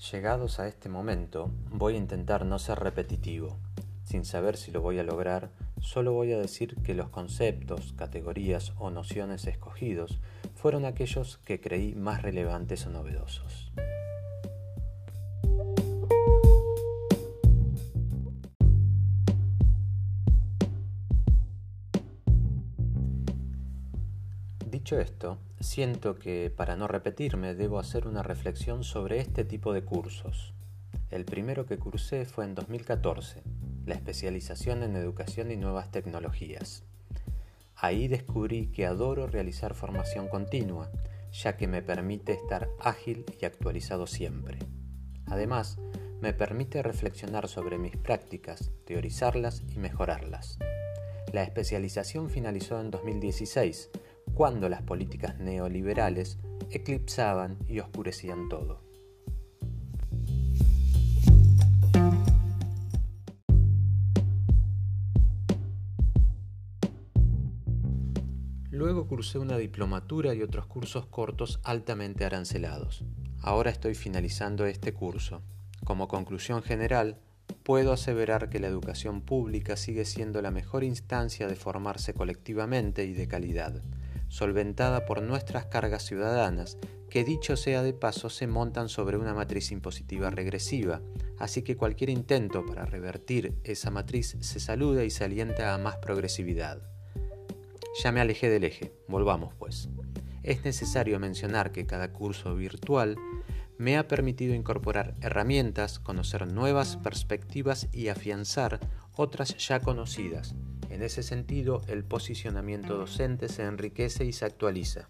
Llegados a este momento, voy a intentar no ser repetitivo. Sin saber si lo voy a lograr, solo voy a decir que los conceptos, categorías o nociones escogidos fueron aquellos que creí más relevantes o novedosos. Dicho esto, siento que para no repetirme debo hacer una reflexión sobre este tipo de cursos. El primero que cursé fue en 2014, la especialización en educación y nuevas tecnologías. Ahí descubrí que adoro realizar formación continua, ya que me permite estar ágil y actualizado siempre. Además, me permite reflexionar sobre mis prácticas, teorizarlas y mejorarlas. La especialización finalizó en 2016, cuando las políticas neoliberales eclipsaban y oscurecían todo. Luego cursé una diplomatura y otros cursos cortos altamente arancelados. Ahora estoy finalizando este curso. Como conclusión general, puedo aseverar que la educación pública sigue siendo la mejor instancia de formarse colectivamente y de calidad solventada por nuestras cargas ciudadanas, que dicho sea de paso se montan sobre una matriz impositiva regresiva, así que cualquier intento para revertir esa matriz se saluda y se alienta a más progresividad. Ya me alejé del eje, volvamos pues. Es necesario mencionar que cada curso virtual me ha permitido incorporar herramientas, conocer nuevas perspectivas y afianzar otras ya conocidas, en ese sentido, el posicionamiento docente se enriquece y se actualiza.